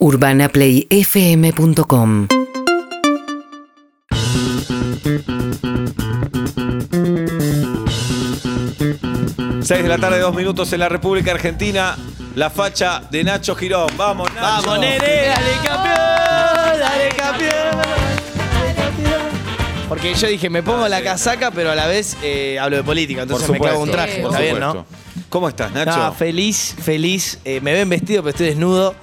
UrbanaPlayFM.com 6 de la tarde, dos minutos en la República Argentina. La facha de Nacho Girón. Vamos, Nacho. Vamos, nene, dale campeón, dale campeón. dale campeón. Porque yo dije, me pongo la casaca, pero a la vez eh, hablo de política, entonces me clavo un supuesto, traje, por está bien, ¿no? supuesto. ¿Cómo estás, Nacho? No, feliz, feliz. Eh, me ven vestido, pero estoy desnudo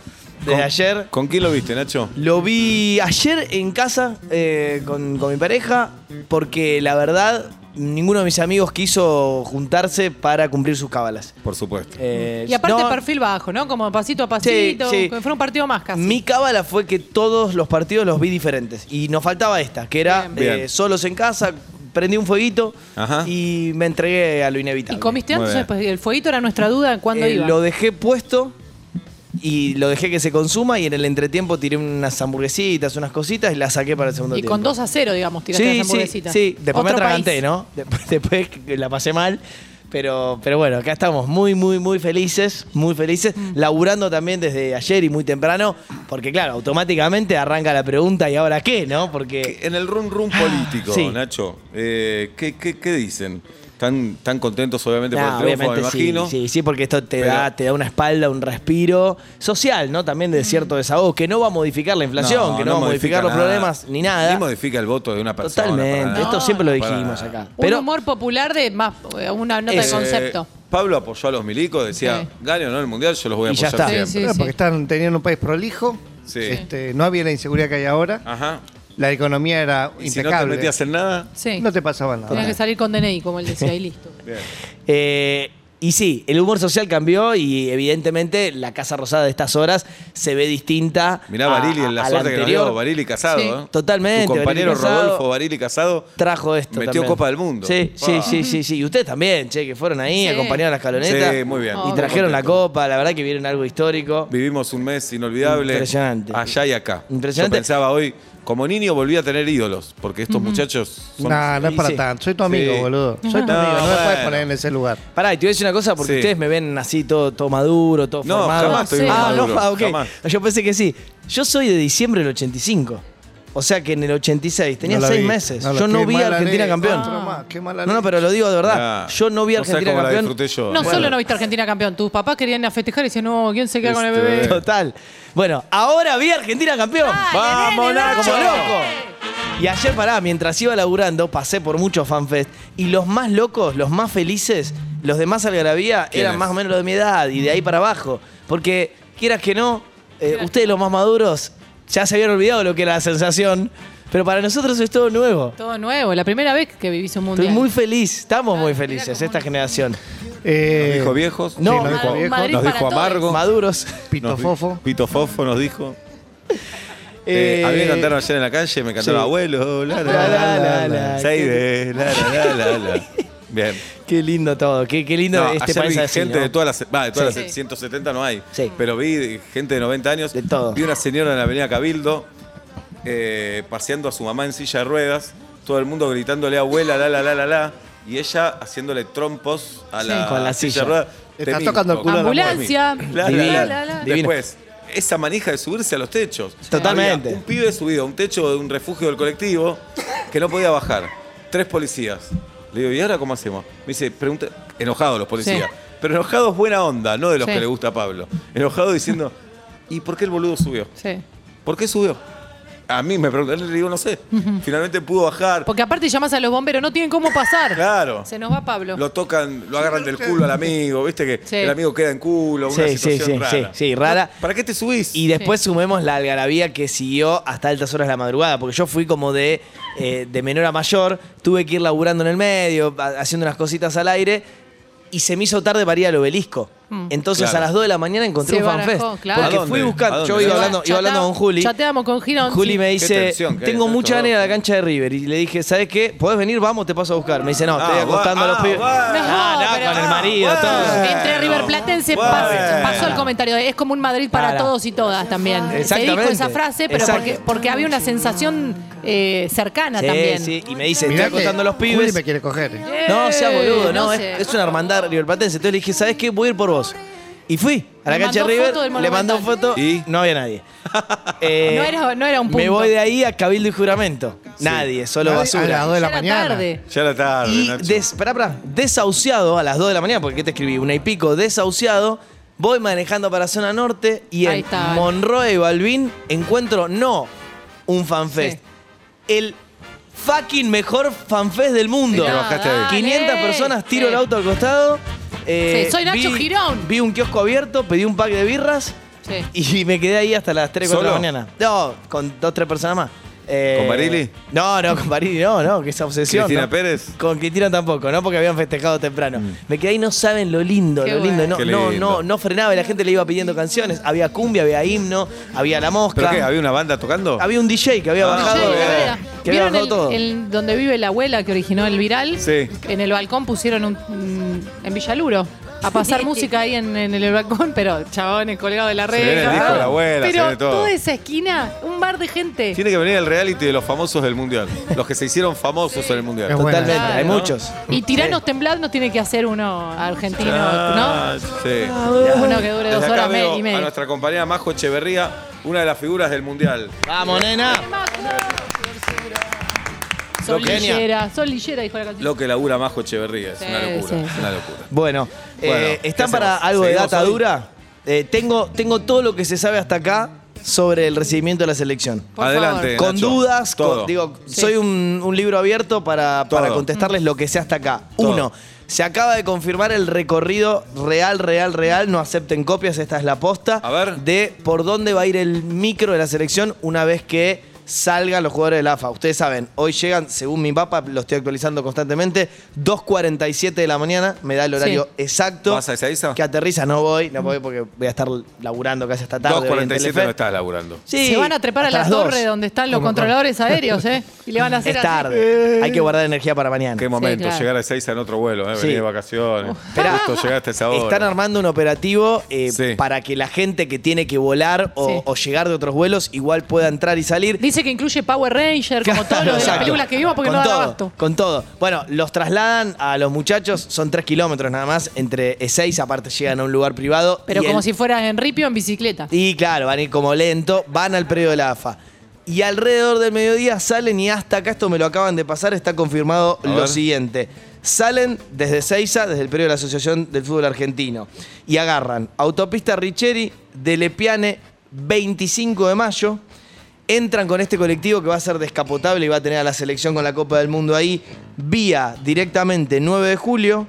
desde ¿Con- ayer. ¿Con quién lo viste, Nacho? Lo vi ayer en casa eh, con, con mi pareja, porque la verdad, ninguno de mis amigos quiso juntarse para cumplir sus cábalas. Por supuesto. Eh, Y aparte no, perfil bajo, ¿no? Como pasito a pasito, sí. como si fuera un partido más casi. Mi cábala fue que todos los partidos los vi diferentes. Y nos faltaba esta, que era Bien. Bien. eh, solos en casa, prendí un fueguito Ajá. y me entregué a lo ¿Y inevitable. comiste Muy antes o después? El fueguito era nuestra duda de cuándo Eh, iba. Lo dejé puesto y lo dejé que se consuma y en el entretiempo tiré unas hamburguesitas, unas cositas y las saqué para el segundo y tiempo. con 2 a 0, digamos, tiraste sí, las sí, hamburguesitas. sí. Después me Otro atraganté, país. ¿no? Después, después que la pasé mal. Pero, pero bueno, acá estamos muy, muy, muy felices, muy felices, Mm. laburando también desde ayer y muy temprano, porque claro, automáticamente arranca la pregunta, ¿y ahora qué? ¿No? Porque En el run run político, sí. Nacho, eh, ¿qué, qué, qué dicen? ¿Están, están contentos, obviamente, Nah, por el triunfo, me obviamente sí, imagino? sí, sí, porque esto te Pero- da, te da una espalda, un respiro social, ¿no? También de cierto desahogo, que no va a modificar la inflación, que no, va a modificar los nada. problemas ni nada. Ni modifica el voto de una persona. Totalmente, esto siempre lo dijimos acá. Un humor popular de más, eh, una nota de concepto. Eh, Pablo apoyó a los milicos, decía, Sí. gane o no el mundial, yo los voy a Y ya apoyar está. Sí, siempre. sí. porque están, tenían un país prolijo, Sí. este, no había la inseguridad que hay ahora, Ajá. La economía era Y si no te impecable. metías en nada, Sí. no te pasaba nada. Tenías que salir con DNI, como él decía, y listo. bien. Eh, y sí, el humor social cambió y evidentemente la Casa Rosada de estas horas se ve distinta. Mirá a- Barili en la a suerte que nos dio, anterior. Barili casado. Sí. ¿eh? Totalmente, Tu compañero Barili casado. Rodolfo Barili casado. Trajo esto. Metió también. Copa del Mundo. Sí, sí, Ah. sí, sí, sí. Y ustedes también, che, que fueron ahí, Sí. acompañaron a la escaloneta. Sí, muy bien. Y Oh, trajeron la Contento. copa, la verdad que vieron algo histórico. Vivimos un mes inolvidable. Impresionante. Allá y acá. Impresionante. Yo pensaba hoy, como niño volví a tener ídolos, porque estos muchachos son... Nah, no es para sí. tanto. Soy tu amigo, Sí. boludo. Soy tu No, amigo. No me bueno. puedes poner en ese lugar. Pará, y te voy a decir una cosa porque Sí. ustedes me ven así todo, todo maduro, todo No, formado. jamás estoy Sí. Ah, maduro, no, ah, ok. jamás. Yo pensé que sí. Yo soy de diciembre del 85. O sea que en el 86 tenía No seis vi. meses. No yo no vi a Argentina ley, campeón. No, no, pero lo digo de verdad. Yo no vi a Argentina campeón. yo. No Bueno. solo no viste a Argentina campeón, tus papás querían ir a festejar y decían, no, ¿quién se queda con el Este, bebé? Total. Bueno, ahora vi a Argentina campeón. ¡Vamos, Nacho! Como loco. Y ayer, pará, mientras iba laburando, pasé por muchos fanfest. Y los más locos, los más felices, los de más algarabía, eran más o menos los de mi edad y de ahí para abajo. Porque, quieras que no, eh, ustedes los más maduros ya se habían olvidado lo que era la sensación. Pero para nosotros es todo nuevo. Todo nuevo, la primera vez que vivís un mundial. Estoy muy feliz, estamos muy felices, esta generación. Eh, Nos dijo viejos. No, Sí, nos dijo Un viejo. Madrid Nos para dijo todos. amargo. Maduros. Pito Nos di- fofo. Pito Fofo nos dijo. Eh, a mí me cantaron ayer en la calle, me cantaron sí. abuelo, la la La, la, la la, la, la. Bien. Qué lindo todo, qué, qué lindo No, este ayer país vi así, gente ¿no? de todas las, va, de todas Sí. las 170 no hay, Sí. pero vi gente de 90 años, De todo. vi una señora en la avenida Cabildo eh, paseando a su mamá en silla de ruedas, todo el mundo gritándole abuela, la la la la la, y ella haciéndole trompos a Sí. la, Con la silla de ruedas. Está tocando el culo a la Ambulancia. La, la, Divino. la. La, la, la. Divino. Después, esa manija de subirse a los techos. Totalmente. Había un pibe subido a un techo de un refugio del colectivo que no podía bajar. Tres policías. Le digo, ¿y ahora cómo hacemos? Me dice, pregunta, enojados los policías. Sí. Pero enojados buena onda, no de los Sí. que le gusta a Pablo. Enojados diciendo, ¿y por qué el boludo subió? Sí. ¿Por qué subió? A mí me preguntan, le digo, no sé. Finalmente pudo bajar. Porque aparte llamás a los bomberos, no tienen cómo pasar. Claro. Se nos va Pablo. Lo tocan, lo agarran del culo al amigo, viste que Sí. el amigo queda en culo, una Sí, sí, situación sí, rara. sí, sí, rara. ¿Para qué te subís? Y después sumemos la algarabía que siguió hasta altas horas de la madrugada, porque yo fui como de, eh, de menor a mayor, tuve que ir laburando en el medio, haciendo unas cositas al aire, y se me hizo tarde para ir al obelisco. Mm. Entonces Claro. a las 2 de la mañana encontré Se un fanfest. barajó, claro. Porque ¿A dónde? fui ¿A buscando, dónde? yo iba hablando, iba hablando con Juli. Chateamos con Girón. Juli me dice, tensión que hay tengo entre mucha estos ganas de ir a la dos". cancha de River. Y le dije, ¿sabes qué? ¿Podés venir? Vamos, te paso a buscar. Me dice, no, estoy Ah, acostando a los ah, pibes. Ah, no, pero- con el marido, Ah, todo. Entre River Platense Bueno. pas- pasó el comentario. de, Es como un Madrid para Para. todos y todas también. Se dijo Exactamente. esa frase, pero Exacto. porque, porque había una sensación eh, cercana Sí, también. sí. Y me dice, Mirá estoy acostando a los Juli pibes. me quiere coger. Eh, No, seas boludo, no, no es, sé. es una hermandad riverplatense. Entonces le dije, ¿sabes qué? Voy a ir por vos. Y fui a la Le cancha de mandó River, foto del le mandó Monumental. foto ¿Y? no había nadie. Eh, No era- no era un Me punto. voy de ahí a Cabildo y Juramento. Nadie, solo Nadie, basura. a las dos de la Ya era mañana. tarde. Ya era tarde, Y Nacho. des, pará, pará, desahuciado a las 2 de la mañana, porque ¿qué te escribí? Una y pico, desahuciado. Voy manejando para zona norte y Ahí en está. Monroe y Balvin encuentro no un fanfest, el fucking mejor fanfest del mundo. Y te bajaste ahí. Dale. 500 personas, tiro Sí. el auto al costado. Eh, Sí, soy Nacho vi- Girón. Vi un kiosco abierto, pedí un pack de birras Sí. y me quedé ahí hasta las 3, 4 de la mañana. No, con dos, tres personas más. Eh, ¿Con Barili? No, no, con Barili no, no, que esa obsesión. ¿Cristina ¿no? Pérez? Con Cristina tampoco, ¿no? Porque habían festejado temprano. Me quedé ahí, no saben lo lindo, Qué lo lindo. bueno. No, no, no, no frenaba y la gente le iba pidiendo canciones. Había cumbia, había himno, había la mosca. ¿Pero qué? ¿Había una banda tocando? Había un DJ que había Ah, bajado. Que había ¿Vieron bajado el, todo. el- donde vive la abuela que originó el viral? Sí. En el balcón pusieron un, en Villaluro a pasar música ahí en, en el balcón, pero chabones colgados de la Se red. viene el disco de la abuela, se Pero todo. toda esa esquina, un bar de gente. Tiene que venir el reality de los famosos del mundial. Los que se hicieron famosos en el mundial. Es. Totalmente, hay muchos. Y tiranos temblando tiene que hacer uno argentino, Ah, Sí. ¿no? Uno que dure dos acá horas veo y a media. nuestra compañera Majo Echeverría, una de las figuras del mundial. Vamos, nena. Sol Lo genia. lillera, sol lillera, dijo la canción. Lo que labura Majo Echeverría, es Sí, una locura. sí. es Una locura. Bueno, eh, Bueno, ¿qué ¿están para algo de ¿Seguimos data hoy? dura? Eh, tengo, tengo todo lo que se sabe hasta acá sobre el recibimiento de la selección. Por Adelante. con Nacho. dudas, con- digo, Sí. soy un, un libro abierto para, para contestarles lo que sé hasta acá. Todo. Uno, se acaba de confirmar el recorrido real, real, real, no acepten copias, esta es la posta, A ver. de por dónde va a ir el micro de la selección una vez que salgan los jugadores del AFA. Ustedes saben, hoy llegan, según mi mapa, lo estoy actualizando constantemente, 2.47 de la mañana, me da el horario exacto. ¿Vas a Ezeiza? Que aterriza, no voy, no voy porque voy a estar laburando casi hasta tarde. hoy en 2.47 Telefe. no estás laburando. Sí, Se van a trepar a la dos. torre donde están los controladores aéreos, ¿eh? Y le van a hacer Es así. tarde. Hay que guardar energía para mañana. Qué momento, claro. llegar a Ezeiza en otro vuelo, ¿eh? Sí. venir de vacaciones. Esperá. Justo llegaste a esa hora. Están armando un operativo eh, Sí. para que la gente que tiene que volar o, Sí. o llegar de otros vuelos igual pueda entrar y salir. Dice que incluye Power Ranger, como Claro, todos los de las películas que vimos, porque con no todo, abasto. Con todo. Bueno, los trasladan a los muchachos, son tres kilómetros nada más, entre seis, aparte llegan a un lugar privado. Pero como el- si fueras en ripio en bicicleta. Y claro, van a ir como lento, van al predio de la AFA. Y alrededor del mediodía salen y hasta acá, esto me lo acaban de pasar, está confirmado A lo ver. siguiente. Salen desde Seiza, desde el predio de la Asociación del Fútbol Argentino, y agarran autopista Richeri de Lepiane 25 de mayo, entran con este colectivo que va a ser descapotable y va a tener a la selección con la Copa del Mundo ahí, vía directamente 9 de julio,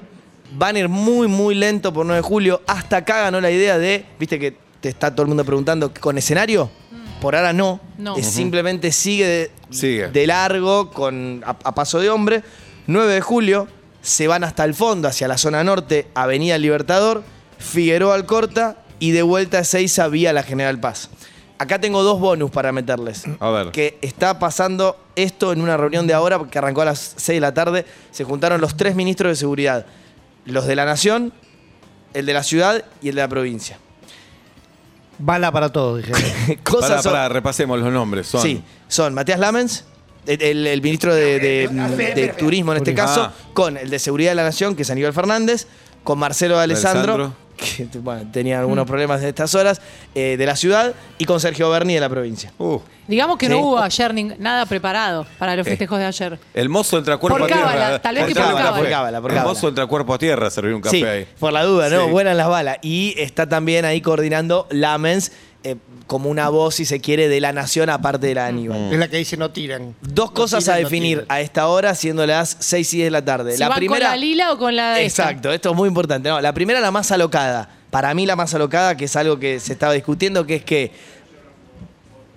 van a ir muy, muy lento por 9 de julio. Hasta acá ganó la idea de, viste que te está todo el mundo preguntando, ¿con escenario? Por ahora no. No. Es. Simplemente sigue de, Sigue. de largo, con, a, a paso de hombre. 9 de julio, se van hasta el fondo, hacia la zona norte, Avenida Libertador, Figueroa Alcorta y de vuelta a Seiza vía la General Paz. Acá tengo dos bonus para meterles. A ver. Que está pasando esto en una reunión de ahora, que arrancó a las 6 de la tarde. Se juntaron los tres ministros de seguridad: los de la Nación, el de la ciudad y el de la provincia. Bala para todos, dije. Cosas son- pará, repasemos los nombres. Son Sí, son Matías Lamens, el, el- el ministro de, de- de Turismo en este caso, Ah. con el de Seguridad de la Nación, que es Aníbal Fernández, con Marcelo Alessandro. Que bueno, tenía algunos problemas en estas horas, eh, de la ciudad, y con Sergio Berni de la provincia. Uh, Digamos que Sí. no hubo ayer nada preparado para los festejos de ayer. el mozo entra cuerpo Por a tierra. cábala, tal vez que por cábala. Por cábala, por El cábala. mozo entra cuerpo a tierra a servir un café Sí, ahí. por la duda, ¿no? Sí. Buenas las balas. Y está también ahí coordinando Lamens eh, como una voz, si se quiere, de la Nación, aparte de la de Aníbal. Es la que dice no tiran. Dos No cosas tiran, a definir a esta hora, siendo las 6 y 10 de la tarde. Si la van primera. con la lila o con la de esta. Exacto, esto es muy importante. No, la primera, la más alocada. Para mí, la más alocada, que es algo que se estaba discutiendo, que es que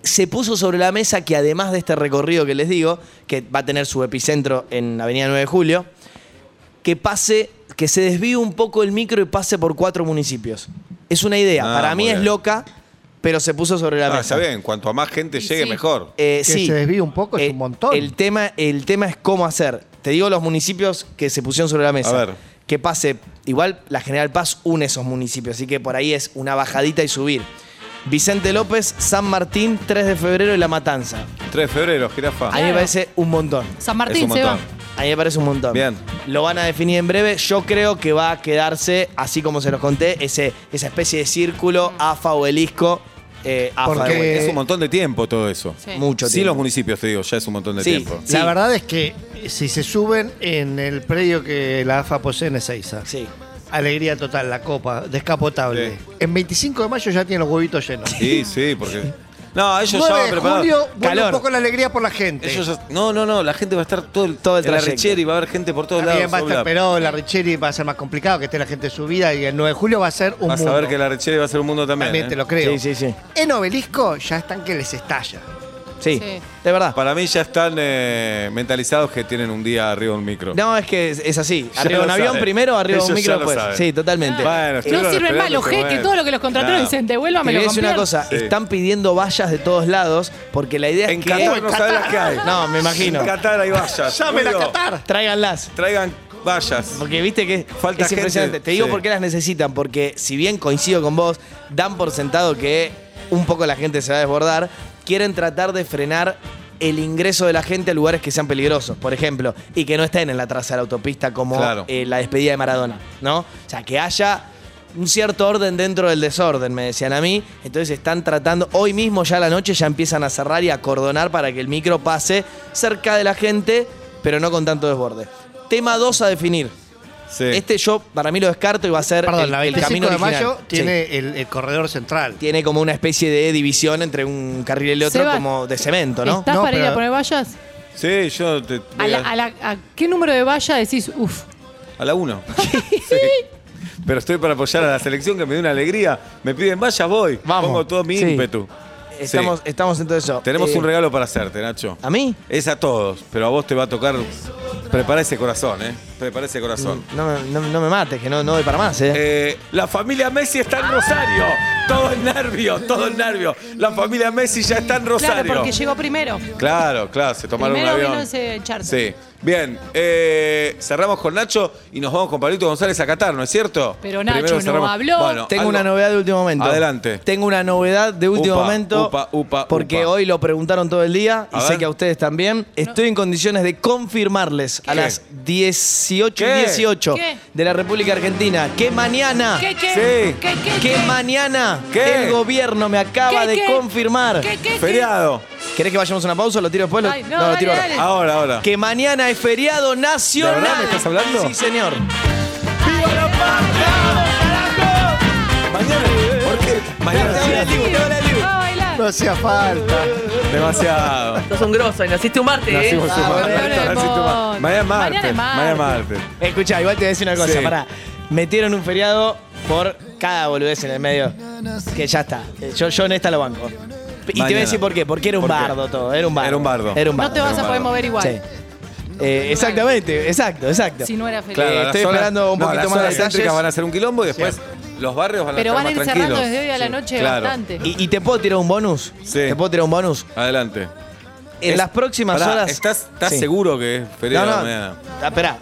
se puso sobre la mesa que además de este recorrido que les digo, que va a tener su epicentro en Avenida 9 de Julio, que pase, que se desvíe un poco el micro y pase por cuatro municipios. Es una idea. Ah, Para mí es loca, pero se puso sobre la Ah, mesa. está bien, cuanto a más gente llegue, sí. mejor. Eh, Que sí. se desvíe un poco es Eh, un montón. El tema, el tema es cómo hacer. Te digo los municipios que se pusieron sobre la mesa. A ver. Que pase, igual la General Paz une esos municipios, así que por ahí es una bajadita y subir. Vicente López, San Martín, 3 de febrero y La Matanza. 3 de febrero, jirafa. A mí me parece un montón. San Es Martín un se va. montón. A mí me parece un montón. Bien. Lo van a definir en breve. Yo creo que va a quedarse, así como se los conté, ese, esa especie de círculo AFA obelisco. Eh, AFA Porque- de vuelta. Es un montón de tiempo todo eso. Sí. Mucho Sin tiempo. los municipios, te digo, ya es un montón de Sí. tiempo. Sí. La verdad es que si se suben en el predio que la AFA posee en Ezeiza, Sí. alegría total, la copa, descapotable. Sí. En 25 de mayo ya tienen los huevitos llenos. Sí, sí, porque. No, ellos ya 9 van de preparados. julio, vuelve Calor. un poco la alegría por la gente. Ellos ya- no, no, no, la gente va a estar todo el, Todo el en la trayecto. Richeri, va a haber gente por todos También lados. va a estar Oblap. Perón, la Richeri va a ser más complicado, que esté la gente subida y el 9 de julio va a ser un Vas mundo. a ver que la Richeri va a ser un mundo también. También ¿eh? te lo creo. Sí, sí, sí. En Obelisco ya están que les estalla. Sí, Sí. de verdad. Para mí ya están eh, mentalizados que tienen un día arriba de un micro. No, es que es, es así. Ya Arriba de un avión saben. primero, arriba de un Ellos micro ya lo después. saben. Sí, totalmente. Bueno, No sirven más los esperando, G, que bueno. todo lo que los contrataron Claro. dicen, Te devuélvame voy a decir una cosa, Sí. están pidiendo vallas de todos lados porque la idea En es que Qatar no sabes las que hay. No, me imagino. En Qatar hay vallas. ¡Llamen a Qatar! tráiganlas. Traigan vallas. Porque viste que Falta es gente. impresionante. Te digo Sí. por qué las necesitan, porque si bien coincido con vos, dan por sentado que un poco la gente se va a desbordar, quieren tratar de frenar el ingreso de la gente a lugares que sean peligrosos, por ejemplo, y que no estén en la traza de la autopista como Claro. eh, la despedida de Maradona, ¿no? O sea, que haya un cierto orden dentro del desorden, me decían a mí. Entonces están tratando, hoy mismo ya a la noche ya empiezan a cerrar y a acordonar para que el micro pase cerca de la gente, pero no con tanto desborde. Tema 2 a definir. Sí. Este yo para mí lo descarto y va a ser Perdón, el, la el 25 camino de original. mayo Sí. tiene el, el corredor central. Tiene como una especie de división entre un carril y el otro, Seba, como de cemento, ¿no? ¿Estás No, para ir a poner vallas? Sí, yo te. ¿A, voy la- a- a la- a qué número de vallas decís, uff? A la 1. Pero estoy para apoyar a la selección que me dio una alegría. Me piden vallas, voy. Vamos. Pongo todo mi Sí. ímpetu. Estamos, Sí. estamos en todo eso. Tenemos Eh, un regalo para hacerte, Nacho. ¿A mí? Es a todos, pero a vos te va a tocar. Prepara ese corazón, ¿eh? Prepara ese corazón. No, me- no- no me mates, que no, no doy para más, ¿eh? Eh, la familia Messi está en Rosario. Todo el nervio, todo el nervio. La familia Messi ya está en Rosario. Claro, porque llegó primero. Claro, claro, se tomaron Primero un avión. vino ese charter. Sí. Bien, eh, cerramos con Nacho y nos vamos con Pablito González a Qatar, ¿no es cierto? Pero Nacho Primero no cerramos- habló. Bueno, Tengo algo- una novedad de último momento. Adelante. Tengo una novedad de último Upa, momento. upa, upa, porque upa. hoy lo preguntaron todo el día y A sé ver. que a ustedes también. Estoy en condiciones de confirmarles a ¿Qué? las 18 y ¿Qué? 18 ¿Qué? de la República Argentina que mañana. ¿Qué, qué? Sí. ¿Qué, qué, Que qué? mañana ¿Qué? el gobierno me acaba ¿Qué, de confirmar. ¿Qué, qué, qué? Feriado. ¿Querés que vayamos a una pausa o lo tiro después? Lo- Ay, no, lo dale, tiro ahora. dale. Ahora, ahora. Que mañana es feriado nacional. ¿De verdad me estás hablando? Sí, señor. ¡Viva la patria! Mañana, ¿por qué? Mañana No hacía falta. demasiado. Sos un grosso y naciste un martes, ¿eh? Nacimos un Ah, martes, bueno, naciste un martes. Mañana es martes. Mañana es martes. Mañana es martes. Escucha, igual te voy a decir una cosa, Sí. pará. Metieron un feriado por cada boludez en el medio. Que ya está. Eh, Yo, yo en esta lo banco. Y te voy a Mañana. decir por qué. Porque era un ¿Por qué? bardo todo. Era un bardo. Era un bardo. Era un No te vas a poder mover igual. Sí. Eh, exactamente, exacto, exacto. Si no era feliz. Claro, Eh, las estoy zonas- esperando un no, poquito las más de zonas detalles. céntricas van a ser un quilombo y después los barrios van a Pero estar van a más ir tranquilos. cerrando desde hoy a la noche Claro. bastante. Y, y te puedo tirar un bonus. Sí. Te puedo tirar un bonus. Adelante. En Es- las próximas Pará, horas. ¿Estás, estás Sí. seguro que es No, feriado no. mañana? Ah, Esperá.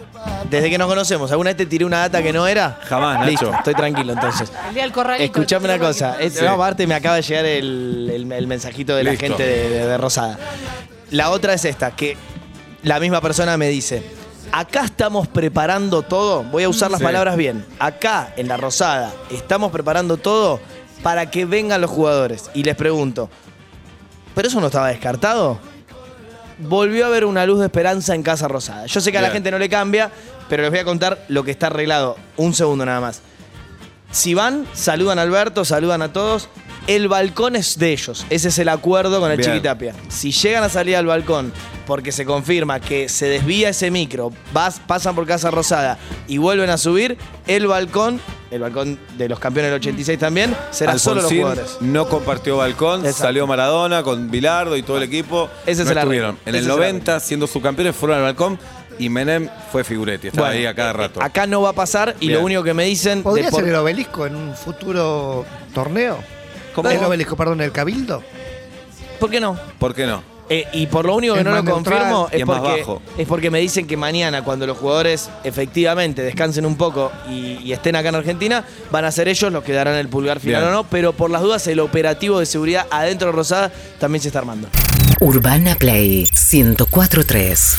Desde que nos conocemos, ¿alguna vez te tiré una data que no era? Jamás, Nacho. Listo, estoy tranquilo entonces. El día del corralito. Escuchame una cosa. Es- Sí. no, aparte me acaba de llegar el, el- el mensajito de la Listo. gente de, de- de Rosada. La otra es esta, que la misma persona me dice, acá estamos preparando todo, voy a usar las Sí. palabras bien, acá en la Rosada estamos preparando todo para que vengan los jugadores. Y les pregunto, ¿pero eso no estaba descartado? Volvió a haber una luz de esperanza en Casa Rosada. Yo sé que a la Bien. gente no le cambia, pero les voy a contar lo que está arreglado. Un segundo nada más. Si van, saludan a Alberto, saludan a todos. El balcón es de ellos. Ese es el acuerdo con el Bien. Chiquitapia. Si llegan a salir al balcón porque se confirma que se desvía ese micro, vas, pasan por Casa Rosada y vuelven a subir, el balcón, el balcón de los campeones del 86 también, será solo los jugadores. no compartió balcón, Exacto. salió Maradona con Bilardo y todo el equipo. Ese es no el arreglo. estuvieron. En Ese el es el 90, siendo subcampeones, fueron al balcón y Menem fue figuretti. Estaba Bueno, ahí a cada rato. Acá no va a pasar y Bien. lo único que me dicen... ¿Podría por- ser el obelisco en un futuro torneo? ¿Cómo? El obelisco, perdón, el cabildo. ¿Por qué no? ¿Por qué no? Eh, y por lo único que Es no lo más neutral confirmo y es es más porque, bajo. es porque me dicen que mañana, cuando los jugadores efectivamente descansen un poco y, y estén acá en Argentina, van a ser ellos los que darán el pulgar final Bien. o no. Pero por las dudas, el operativo de seguridad adentro de Rosada también se está armando. Urbana Play 1043.